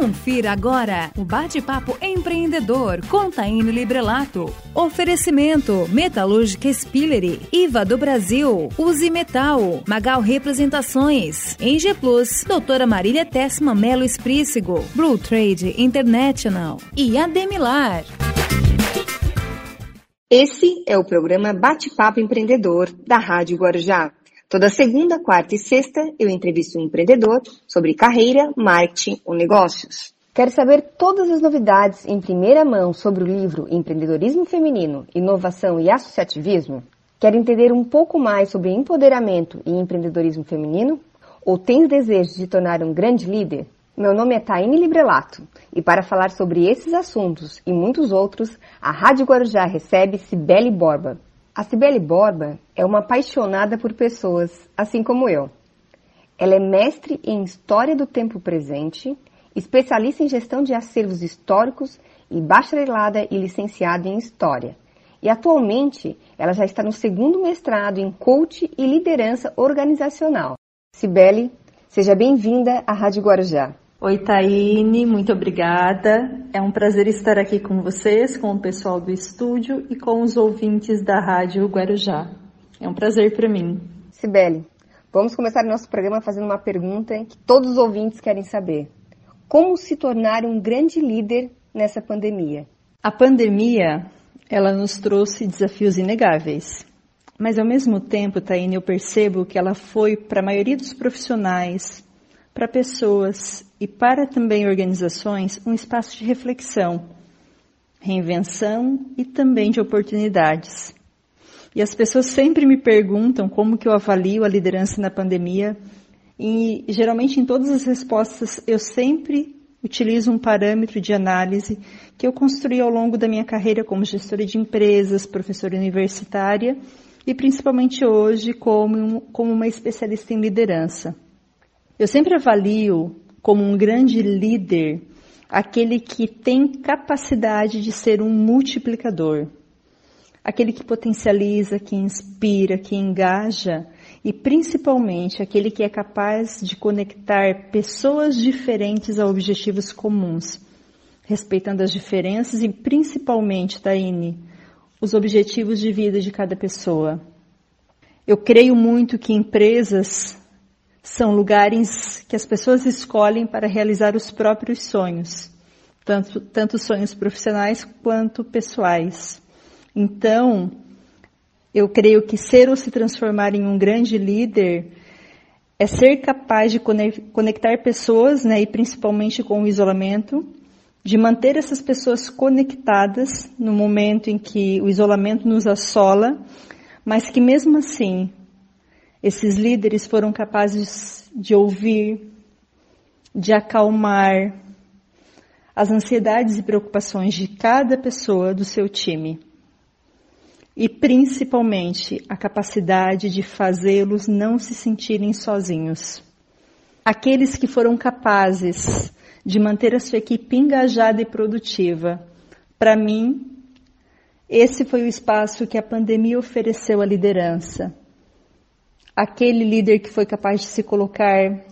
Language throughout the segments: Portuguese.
Confira agora o bate-papo empreendedor com Librelato. Oferecimento Metalúrgica Spillery, IVA do Brasil, Use Metal, Magal Representações, Eng Plus, Doutora Marília Tessma Melo Esprícigo, Blue Trade International e Ademilar. Esse é o programa Bate-Papo Empreendedor da Rádio Guarujá. Toda segunda, quarta e sexta eu entrevisto um empreendedor sobre carreira, marketing ou negócios. Quer saber todas as novidades em primeira mão sobre o livro Empreendedorismo Feminino, Inovação e Associativismo? Quer entender um pouco mais sobre empoderamento e empreendedorismo feminino? Ou tens desejo de tornar um grande líder? Meu nome é Taine Librelato e para falar sobre esses assuntos e muitos outros, a Rádio Guarujá recebe Cibele Borba. A Cibele Borba é uma apaixonada por pessoas, assim como eu. Ela é mestre em História do Tempo Presente, especialista em gestão de acervos históricos e bacharelada e licenciada em História. E atualmente ela já está no segundo mestrado em Coach e Liderança Organizacional. Cibele, seja bem-vinda à Rádio Guarujá. Oi, Taine, muito obrigada. É um prazer estar aqui com vocês, com o pessoal do estúdio e com os ouvintes da Rádio Guarujá. É um prazer para mim. Sibeli, vamos começar nosso programa fazendo uma pergunta que todos os ouvintes querem saber. Como se tornar um grande líder nessa pandemia? A pandemia, ela nos trouxe desafios inegáveis. Mas ao mesmo tempo, Taine, eu percebo que ela foi para a maioria dos profissionais, para pessoas e para também organizações um espaço de reflexão, reinvenção e também de oportunidades. E as pessoas sempre me perguntam como que eu avalio a liderança na pandemia e geralmente em todas as respostas eu sempre utilizo um parâmetro de análise que eu construí ao longo da minha carreira como gestora de empresas, professora universitária e principalmente hoje como, como uma especialista em liderança. Eu sempre avalio como um grande líder aquele que tem capacidade de ser um multiplicador, aquele que potencializa, que inspira, que engaja. E principalmente aquele que é capaz de conectar pessoas diferentes a objetivos comuns, respeitando as diferenças e principalmente, Taine, os objetivos de vida de cada pessoa. Eu creio muito que empresas são lugares que as pessoas escolhem para realizar os próprios sonhos, tanto, tanto sonhos profissionais quanto pessoais. Então, eu creio que ser ou se transformar em um grande líder é ser capaz de conectar pessoas, né, e principalmente com o isolamento, de manter essas pessoas conectadas no momento em que o isolamento nos assola, mas que mesmo assim esses líderes foram capazes de ouvir, de acalmar as ansiedades e preocupações de cada pessoa do seu time. E principalmente a capacidade de fazê-los não se sentirem sozinhos. Aqueles que foram capazes de manter a sua equipe engajada e produtiva. Para mim, esse foi o espaço que a pandemia ofereceu à liderança aquele líder que foi capaz de se colocar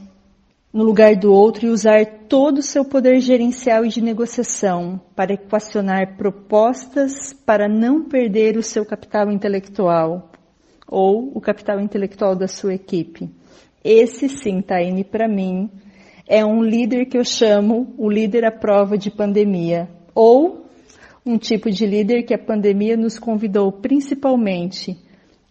no lugar do outro e usar todo o seu poder gerencial e de negociação para equacionar propostas para não perder o seu capital intelectual ou o capital intelectual da sua equipe. Esse sim, Taine, para mim, é um líder que eu chamo o líder à prova de pandemia, ou um tipo de líder que a pandemia nos convidou principalmente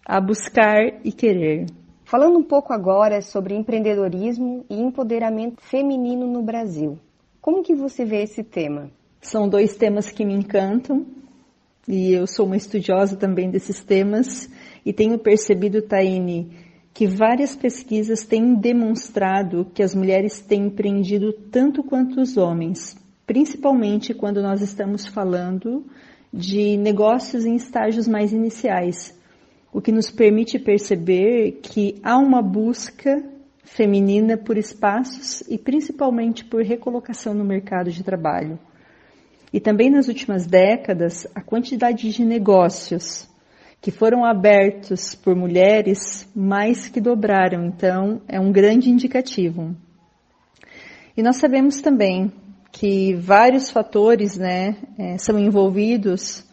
a buscar e querer. Falando um pouco agora sobre empreendedorismo e empoderamento feminino no Brasil. Como que você vê esse tema? São dois temas que me encantam e eu sou uma estudiosa também desses temas e tenho percebido, Taine, que várias pesquisas têm demonstrado que as mulheres têm empreendido tanto quanto os homens, principalmente quando nós estamos falando de negócios em estágios mais iniciais, o que nos permite perceber que há uma busca feminina por espaços e principalmente por recolocação no mercado de trabalho. E também nas últimas décadas, a quantidade de negócios que foram abertos por mulheres mais que dobraram, então é um grande indicativo. E nós sabemos também que vários fatores né, é, são envolvidos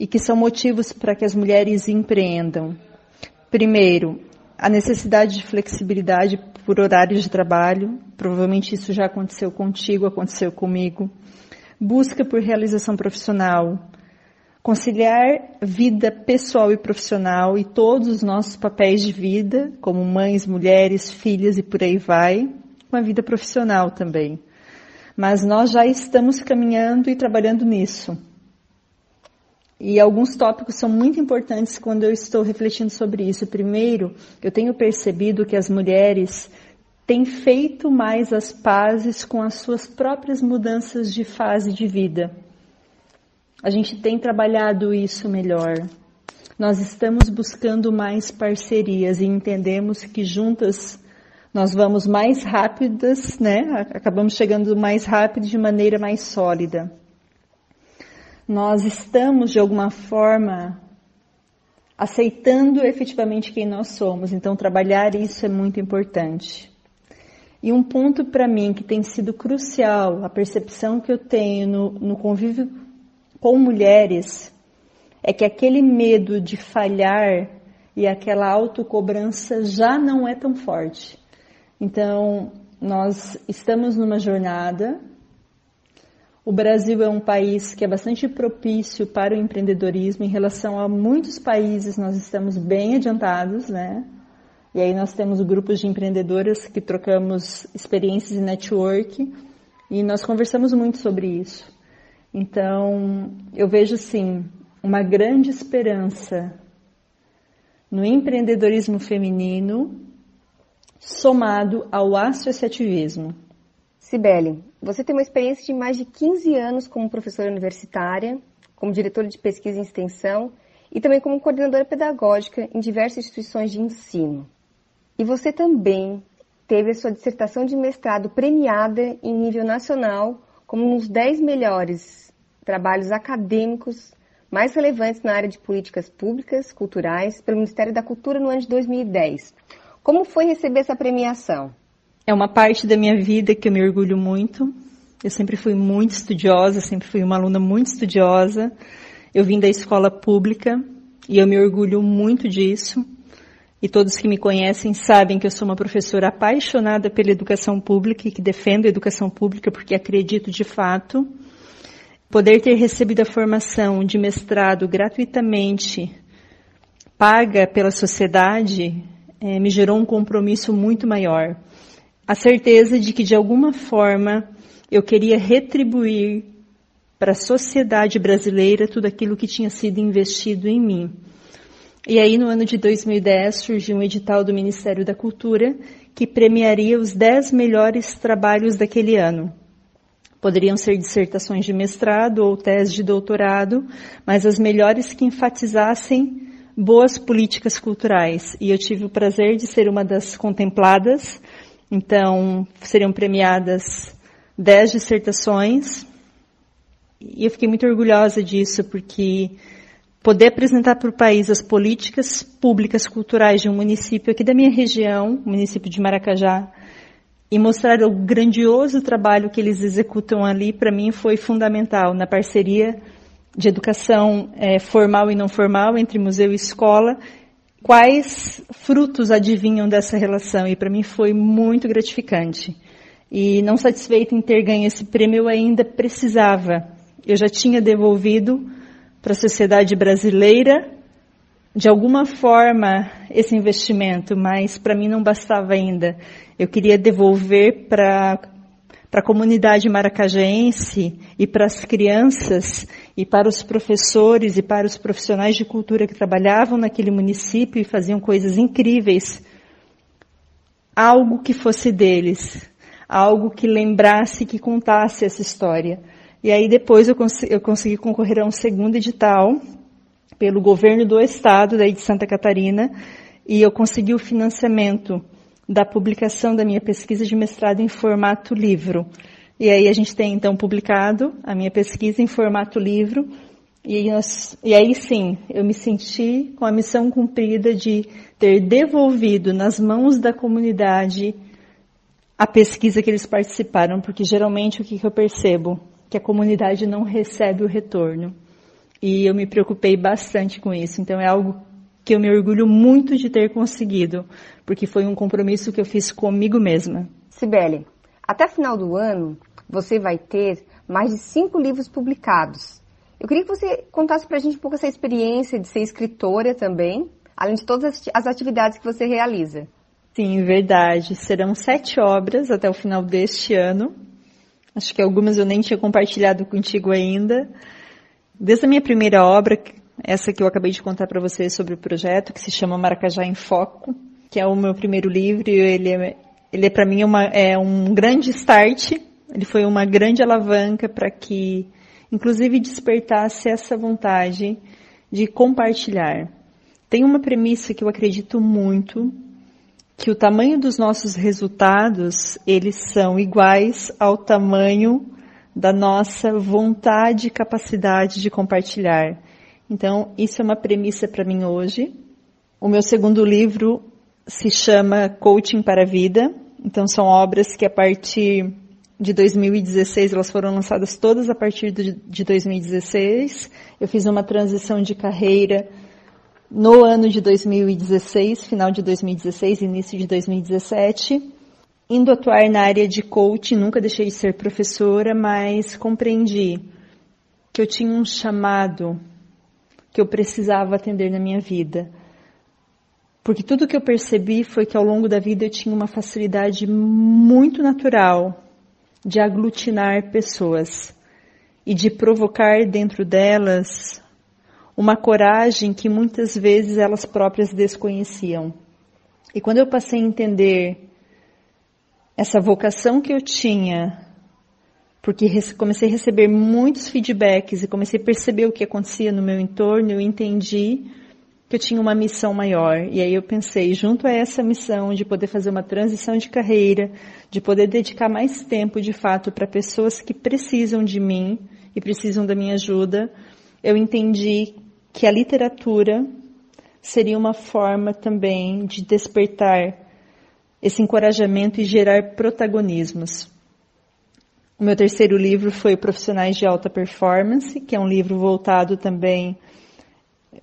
e que são motivos para que as mulheres empreendam. Primeiro, a necessidade de flexibilidade por horários de trabalho, provavelmente isso já aconteceu contigo, aconteceu comigo. Busca por realização profissional, conciliar vida pessoal e profissional e todos os nossos papéis de vida, como mães, mulheres, filhas e por aí vai, com a vida profissional também. Mas nós já estamos caminhando e trabalhando nisso. E alguns tópicos são muito importantes quando eu estou refletindo sobre isso. Primeiro, eu tenho percebido que as mulheres têm feito mais as pazes com as suas próprias mudanças de fase de vida. A gente tem trabalhado isso melhor. Nós estamos buscando mais parcerias e entendemos que juntas nós vamos mais rápidas, né? Acabamos chegando mais rápido de maneira mais sólida nós estamos de alguma forma aceitando efetivamente quem nós somos. Então, trabalhar isso é muito importante. E um ponto para mim que tem sido crucial, a percepção que eu tenho no, no convívio com mulheres, é que aquele medo de falhar e aquela autocobrança já não é tão forte. Então, nós estamos numa jornada o Brasil é um país que é bastante propício para o empreendedorismo. Em relação a muitos países, nós estamos bem adiantados, né? E aí nós temos grupos de empreendedoras que trocamos experiências e network e nós conversamos muito sobre isso. Então, eu vejo sim uma grande esperança no empreendedorismo feminino somado ao associativismo. Sibeli, você tem uma experiência de mais de 15 anos como professora universitária, como diretora de pesquisa e extensão e também como coordenadora pedagógica em diversas instituições de ensino. E você também teve a sua dissertação de mestrado premiada em nível nacional como um dos 10 melhores trabalhos acadêmicos mais relevantes na área de políticas públicas culturais pelo Ministério da Cultura no ano de 2010. Como foi receber essa premiação? É uma parte da minha vida que eu me orgulho muito. Eu sempre fui muito estudiosa, sempre fui uma aluna muito estudiosa. Eu vim da escola pública e eu me orgulho muito disso. E todos que me conhecem sabem que eu sou uma professora apaixonada pela educação pública e que defendo a educação pública porque acredito de fato. Poder ter recebido a formação de mestrado gratuitamente, paga pela sociedade, é, me gerou um compromisso muito maior a certeza de que de alguma forma eu queria retribuir para a sociedade brasileira tudo aquilo que tinha sido investido em mim. E aí, no ano de 2010, surgiu um edital do Ministério da Cultura que premiaria os 10 melhores trabalhos daquele ano. Poderiam ser dissertações de mestrado ou tese de doutorado, mas as melhores que enfatizassem boas políticas culturais. E eu tive o prazer de ser uma das contempladas então, seriam premiadas dez dissertações. E eu fiquei muito orgulhosa disso, porque poder apresentar para o país as políticas públicas culturais de um município aqui da minha região, município de Maracajá, e mostrar o grandioso trabalho que eles executam ali, para mim foi fundamental na parceria de educação é, formal e não formal entre museu e escola quais frutos adivinham dessa relação e para mim foi muito gratificante. E não satisfeito em ter ganho esse prêmio, eu ainda precisava. Eu já tinha devolvido para a sociedade brasileira, de alguma forma, esse investimento, mas para mim não bastava ainda. Eu queria devolver para para a comunidade maracajense e para as crianças e para os professores e para os profissionais de cultura que trabalhavam naquele município e faziam coisas incríveis, algo que fosse deles, algo que lembrasse, que contasse essa história. E aí depois eu, cons eu consegui concorrer a um segundo edital pelo governo do estado, daí de Santa Catarina, e eu consegui o financiamento da publicação da minha pesquisa de mestrado em formato livro. E aí a gente tem então publicado a minha pesquisa em formato livro. E, nós, e aí sim, eu me senti com a missão cumprida de ter devolvido nas mãos da comunidade a pesquisa que eles participaram, porque geralmente o que, que eu percebo? Que a comunidade não recebe o retorno. E eu me preocupei bastante com isso. Então é algo que eu me orgulho muito de ter conseguido, porque foi um compromisso que eu fiz comigo mesma. Sibeli, até final do ano você vai ter mais de cinco livros publicados. Eu queria que você contasse para a gente um pouco essa experiência de ser escritora também, além de todas as atividades que você realiza. Sim, verdade. Serão sete obras até o final deste ano. Acho que algumas eu nem tinha compartilhado contigo ainda. Desde a minha primeira obra, essa que eu acabei de contar para vocês sobre o projeto, que se chama Maracajá em Foco, que é o meu primeiro livro, ele é, ele é para mim uma, é um grande start, ele foi uma grande alavanca para que, inclusive, despertasse essa vontade de compartilhar. Tem uma premissa que eu acredito muito, que o tamanho dos nossos resultados, eles são iguais ao tamanho da nossa vontade e capacidade de compartilhar. Então, isso é uma premissa para mim hoje. O meu segundo livro se chama Coaching para a Vida. Então, são obras que a partir de 2016, elas foram lançadas todas a partir de 2016. Eu fiz uma transição de carreira no ano de 2016, final de 2016, início de 2017, indo atuar na área de coaching, nunca deixei de ser professora, mas compreendi que eu tinha um chamado que eu precisava atender na minha vida. Porque tudo que eu percebi foi que ao longo da vida eu tinha uma facilidade muito natural de aglutinar pessoas e de provocar dentro delas uma coragem que muitas vezes elas próprias desconheciam. E quando eu passei a entender essa vocação que eu tinha porque comecei a receber muitos feedbacks e comecei a perceber o que acontecia no meu entorno, eu entendi que eu tinha uma missão maior. E aí eu pensei, junto a essa missão de poder fazer uma transição de carreira, de poder dedicar mais tempo de fato para pessoas que precisam de mim e precisam da minha ajuda, eu entendi que a literatura seria uma forma também de despertar esse encorajamento e gerar protagonismos. O meu terceiro livro foi Profissionais de Alta Performance, que é um livro voltado também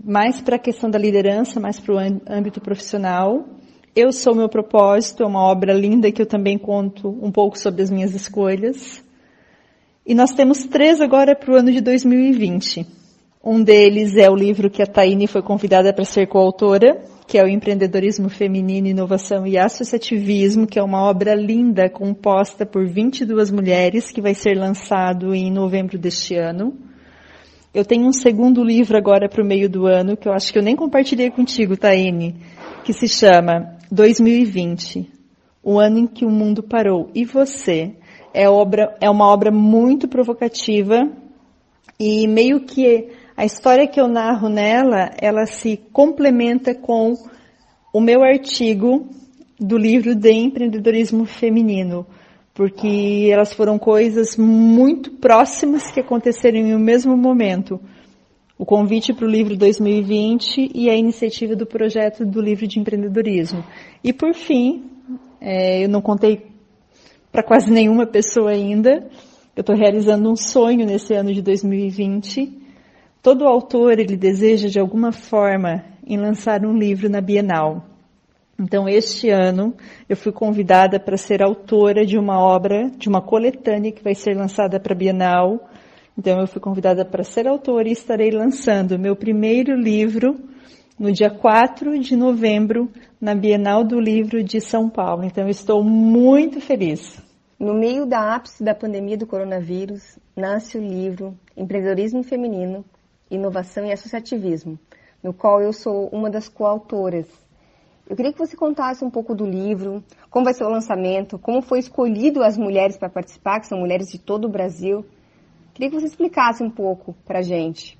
mais para a questão da liderança, mais para o âmbito profissional. Eu sou meu propósito, é uma obra linda que eu também conto um pouco sobre as minhas escolhas. E nós temos três agora para o ano de 2020. Um deles é o livro que a Taine foi convidada para ser coautora, que é o Empreendedorismo Feminino, Inovação e Associativismo, que é uma obra linda composta por 22 mulheres, que vai ser lançado em novembro deste ano. Eu tenho um segundo livro agora para o meio do ano, que eu acho que eu nem compartilhei contigo, Taine, que se chama 2020, o ano em que o mundo parou. E você? É, obra, é uma obra muito provocativa e meio que a história que eu narro nela, ela se complementa com o meu artigo do livro de empreendedorismo feminino, porque elas foram coisas muito próximas que aconteceram em um mesmo momento. O convite para o livro 2020 e a iniciativa do projeto do livro de empreendedorismo. E por fim, é, eu não contei para quase nenhuma pessoa ainda, eu estou realizando um sonho nesse ano de 2020 Todo autor ele deseja de alguma forma em lançar um livro na Bienal. Então, este ano, eu fui convidada para ser autora de uma obra, de uma coletânea que vai ser lançada para a Bienal. Então, eu fui convidada para ser autora e estarei lançando meu primeiro livro no dia 4 de novembro, na Bienal do Livro de São Paulo. Então, eu estou muito feliz. No meio da ápice da pandemia do coronavírus, nasce o livro Empreendedorismo Feminino, Inovação e Associativismo, no qual eu sou uma das coautoras. Eu queria que você contasse um pouco do livro, como vai ser o lançamento, como foi escolhido as mulheres para participar, que são mulheres de todo o Brasil. Queria que você explicasse um pouco para a gente.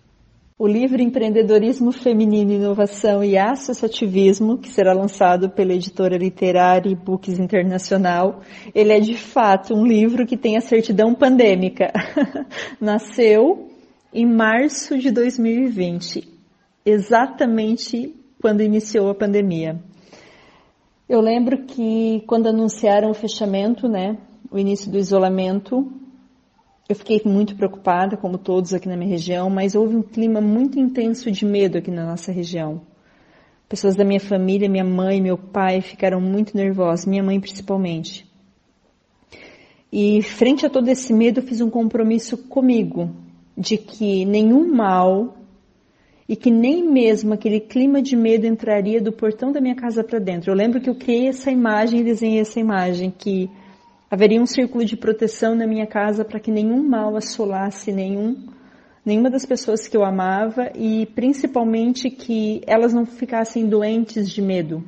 O livro Empreendedorismo Feminino, Inovação e Associativismo, que será lançado pela editora literária e Books Internacional, ele é de fato um livro que tem a certidão pandêmica. Nasceu em março de 2020, exatamente quando iniciou a pandemia. Eu lembro que quando anunciaram o fechamento, né, o início do isolamento, eu fiquei muito preocupada, como todos aqui na minha região, mas houve um clima muito intenso de medo aqui na nossa região. Pessoas da minha família, minha mãe, meu pai ficaram muito nervosos, minha mãe principalmente. E frente a todo esse medo, eu fiz um compromisso comigo de que nenhum mal e que nem mesmo aquele clima de medo entraria do portão da minha casa para dentro. Eu lembro que eu criei essa imagem desenhei essa imagem que haveria um círculo de proteção na minha casa para que nenhum mal assolasse nenhum nenhuma das pessoas que eu amava e principalmente que elas não ficassem doentes de medo.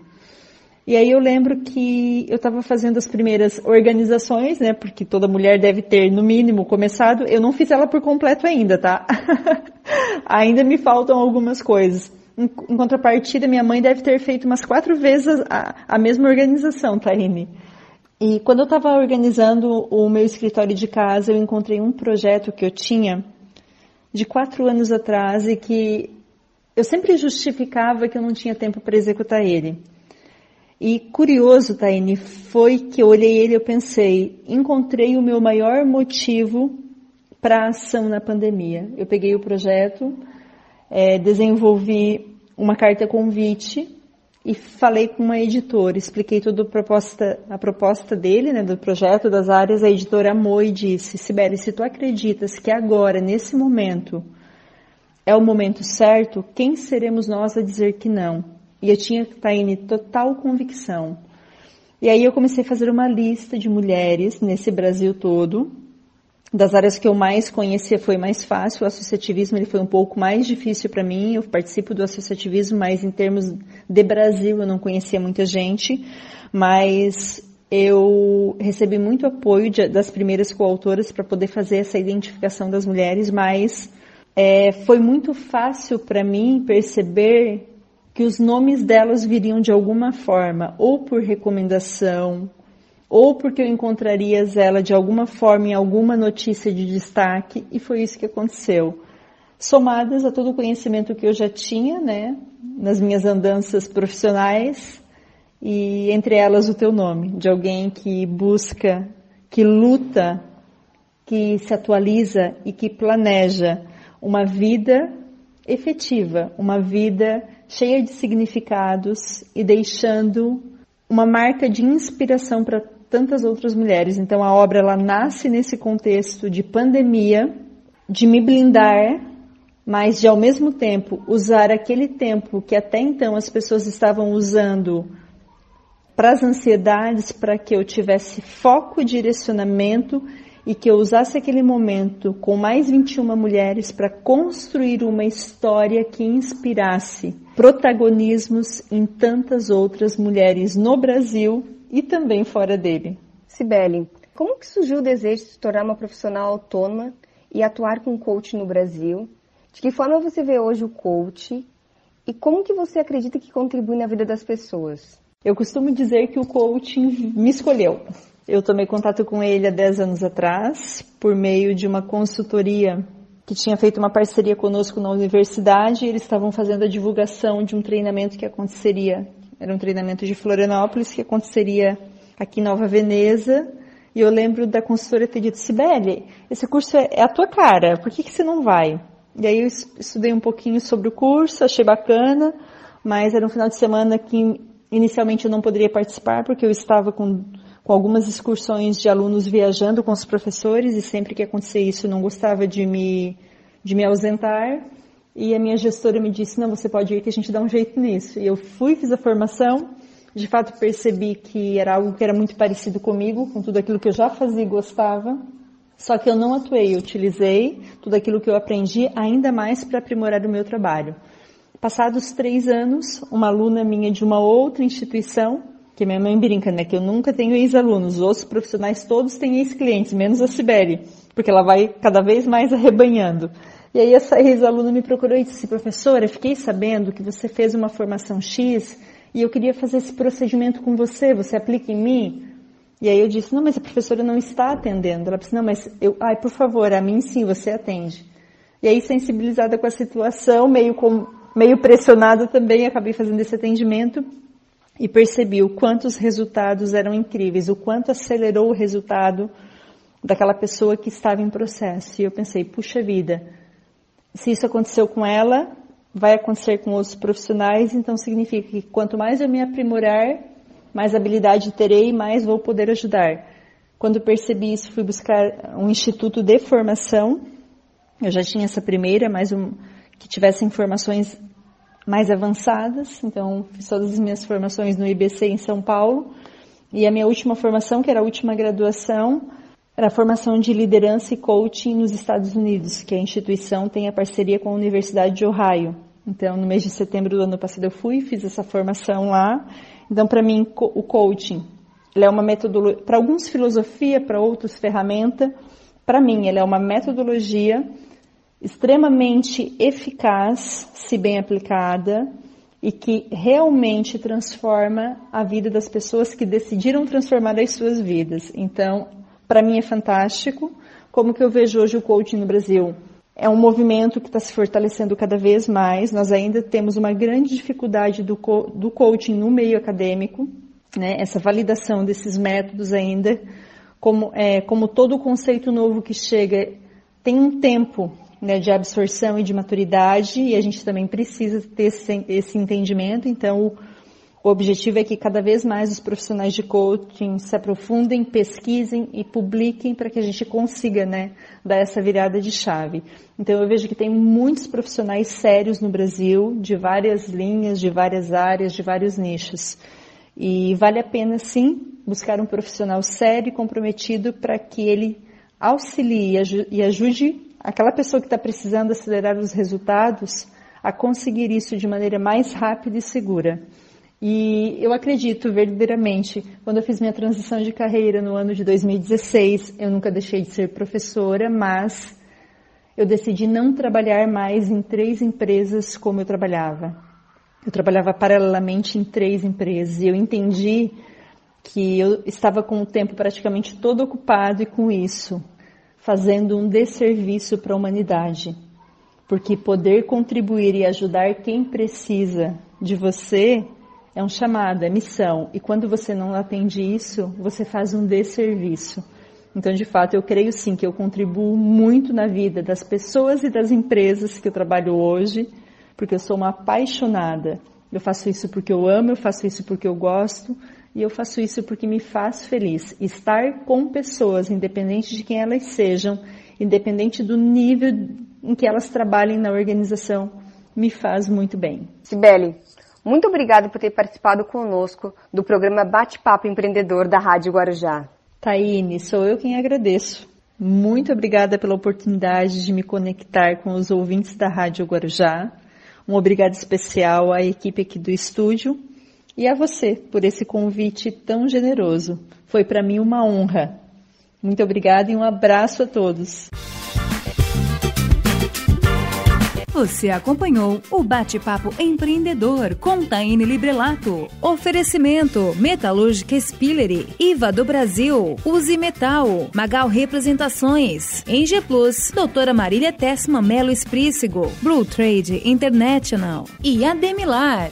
E aí eu lembro que eu estava fazendo as primeiras organizações, né? Porque toda mulher deve ter, no mínimo, começado. Eu não fiz ela por completo ainda, tá? ainda me faltam algumas coisas. Em, contrapartida, minha mãe deve ter feito umas quatro vezes a, a mesma organização, Taine. E quando eu estava organizando o meu escritório de casa, eu encontrei um projeto que eu tinha de quatro anos atrás e que eu sempre justificava que eu não tinha tempo para executar ele. E curioso, Taine, foi que eu olhei ele e pensei, encontrei o meu maior motivo para ação na pandemia. Eu peguei o projeto, é, desenvolvi uma carta convite e falei com uma editora, expliquei toda a proposta, a proposta dele, né, do projeto, das áreas, a editora amou e disse, Sibeli, se tu acreditas que agora, nesse momento, é o momento certo, quem seremos nós a dizer que não? E eu tinha, Taine, total convicção. E aí eu comecei a fazer uma lista de mulheres nesse Brasil todo. Das áreas que eu mais conhecia foi mais fácil, o associativismo ele foi um pouco mais difícil para mim. Eu participo do associativismo, mas em termos de Brasil eu não conhecia muita gente. Mas eu recebi muito apoio de, das primeiras coautoras para poder fazer essa identificação das mulheres, mas é, foi muito fácil para mim perceber que os nomes delas viriam de alguma forma, ou por recomendação, ou porque eu encontraria ela de alguma forma em alguma notícia de destaque, e foi isso que aconteceu. Somadas a todo o conhecimento que eu já tinha, né, nas minhas andanças profissionais, e entre elas o teu nome, de alguém que busca, que luta, que se atualiza e que planeja uma vida efetiva, uma vida cheia de significados e deixando uma marca de inspiração para tantas outras mulheres. Então a obra ela nasce nesse contexto de pandemia, de me blindar, mas de ao mesmo tempo usar aquele tempo que até então as pessoas estavam usando para as ansiedades, para que eu tivesse foco e direcionamento e que eu usasse aquele momento com mais 21 mulheres para construir uma história que inspirasse protagonismos em tantas outras mulheres no Brasil e também fora dele. Sibeli, como que surgiu o desejo de se tornar uma profissional autônoma e atuar com coach no Brasil? De que forma você vê hoje o coach e como que você acredita que contribui na vida das pessoas? Eu costumo dizer que o coaching me escolheu. Eu tomei contato com ele há 10 anos atrás, por meio de uma consultoria que tinha feito uma parceria conosco na universidade. eles estavam fazendo a divulgação de um treinamento que aconteceria, era um treinamento de Florianópolis, que aconteceria aqui em Nova Veneza. E eu lembro da consultora ter dito, Sibeli, esse curso é, é a tua cara, por que, que você não vai? E aí eu estudei um pouquinho sobre o curso, achei bacana, mas era um final de semana que inicialmente eu não poderia participar, porque eu estava com com algumas excursões de alunos viajando com os professores e sempre que acontecia isso não gostava de me, de me ausentar. E a minha gestora me disse, não, você pode ir que a gente dá um jeito nisso. E eu fui, fiz a formação, de fato percebi que era algo que era muito parecido comigo, com tudo aquilo que eu já fazia e gostava. Só que eu não atuei, eu utilizei tudo aquilo que eu aprendi ainda mais para aprimorar o meu trabalho. Passados três anos, uma aluna minha de uma outra instituição que minha mãe brinca, né? Que eu nunca tenho ex-alunos. Os outros profissionais todos têm ex-clientes, menos a Sibeli, porque ela vai cada vez mais arrebanhando. E aí essa ex-aluna me procurou e disse, professora, fiquei sabendo que você fez uma formação X e eu queria fazer esse procedimento com você, você aplica em mim? E aí eu disse, não, mas a professora não está atendendo. Ela disse, não, mas eu, ai, por favor, a mim sim, você atende. E aí, sensibilizada com a situação, meio, com, meio pressionada também, acabei fazendo esse atendimento e percebi o quanto os resultados eram incríveis, o quanto acelerou o resultado daquela pessoa que estava em processo. E eu pensei, puxa vida, se isso aconteceu com ela, vai acontecer com outros profissionais, então significa que quanto mais eu me aprimorar, mais habilidade terei, mais vou poder ajudar. Quando percebi isso, fui buscar um instituto de formação. Eu já tinha essa primeira, mas um, que tivesse informações mais avançadas. Então, fiz todas as minhas formações no IBC em São Paulo. E a minha última formação, que era a última graduação, era a formação de liderança e coaching nos Estados Unidos, que a instituição tem a parceria com a Universidade de Ohio. Então, no mês de setembro do ano passado eu fui, fiz essa formação lá. Então, para mim, o coaching, ele é uma metodologia, para alguns filosofia, para outros ferramenta. Para mim, ele é uma metodologia extremamente eficaz, se bem aplicada, e que realmente transforma a vida das pessoas que decidiram transformar as suas vidas. Então, para mim é fantástico. Como que eu vejo hoje o coaching no Brasil? É um movimento que está se fortalecendo cada vez mais. Nós ainda temos uma grande dificuldade do, co do coaching no meio acadêmico, né? essa validação desses métodos ainda. Como, é, como todo conceito novo que chega tem um tempo né, de absorção e de maturidade, e a gente também precisa ter esse, esse entendimento. Então, o, objetivo é que cada vez mais os profissionais de coaching se aprofundem, pesquisem e publiquem para que a gente consiga, né, dar essa virada de chave. Então eu vejo que tem muitos profissionais sérios no Brasil, de várias linhas, de várias áreas, de vários nichos. E vale a pena sim buscar um profissional sério e comprometido para que ele auxilie e ajude aquela pessoa que está precisando acelerar os resultados a conseguir isso de maneira mais rápida e segura. E eu acredito verdadeiramente, quando eu fiz minha transição de carreira no ano de 2016, eu nunca deixei de ser professora, mas eu decidi não trabalhar mais em três empresas como eu trabalhava. Eu trabalhava paralelamente em três empresas e eu entendi que eu estava com o tempo praticamente todo ocupado e com isso, fazendo um desserviço para a humanidade. Porque poder contribuir e ajudar quem precisa de você é um chamado, é missão. E quando você não atende isso, você faz um desserviço. Então, de fato, eu creio sim que eu contribuo muito na vida das pessoas e das empresas que eu trabalho hoje, porque eu sou uma apaixonada. Eu faço isso porque eu amo, eu faço isso porque eu gosto e eu faço isso porque me faz feliz. Estar com pessoas, independente de quem elas sejam, independente do nível em que elas trabalhem na organização, me faz muito bem. Sibeli, muito obrigada por ter participado conosco do programa Bate-Papo Empreendedor da Rádio Guarujá. Taine, sou eu quem agradeço. Muito obrigada pela oportunidade de me conectar com os ouvintes da Rádio Guarujá. Um obrigado especial à equipe aqui do estúdio e a você por esse convite tão generoso. Foi para mim uma honra. Muito obrigada e um abraço a todos. Você acompanhou o Bate-Papo Empreendedor com Taine Librelato. Oferecimento Metalúrgica Spillery, IVA do Brasil, Use Metal, Magal Representações, Eng Plus, Doutora Marília Tessma Melo Esprícigo, Blue Trade International e Ademilar.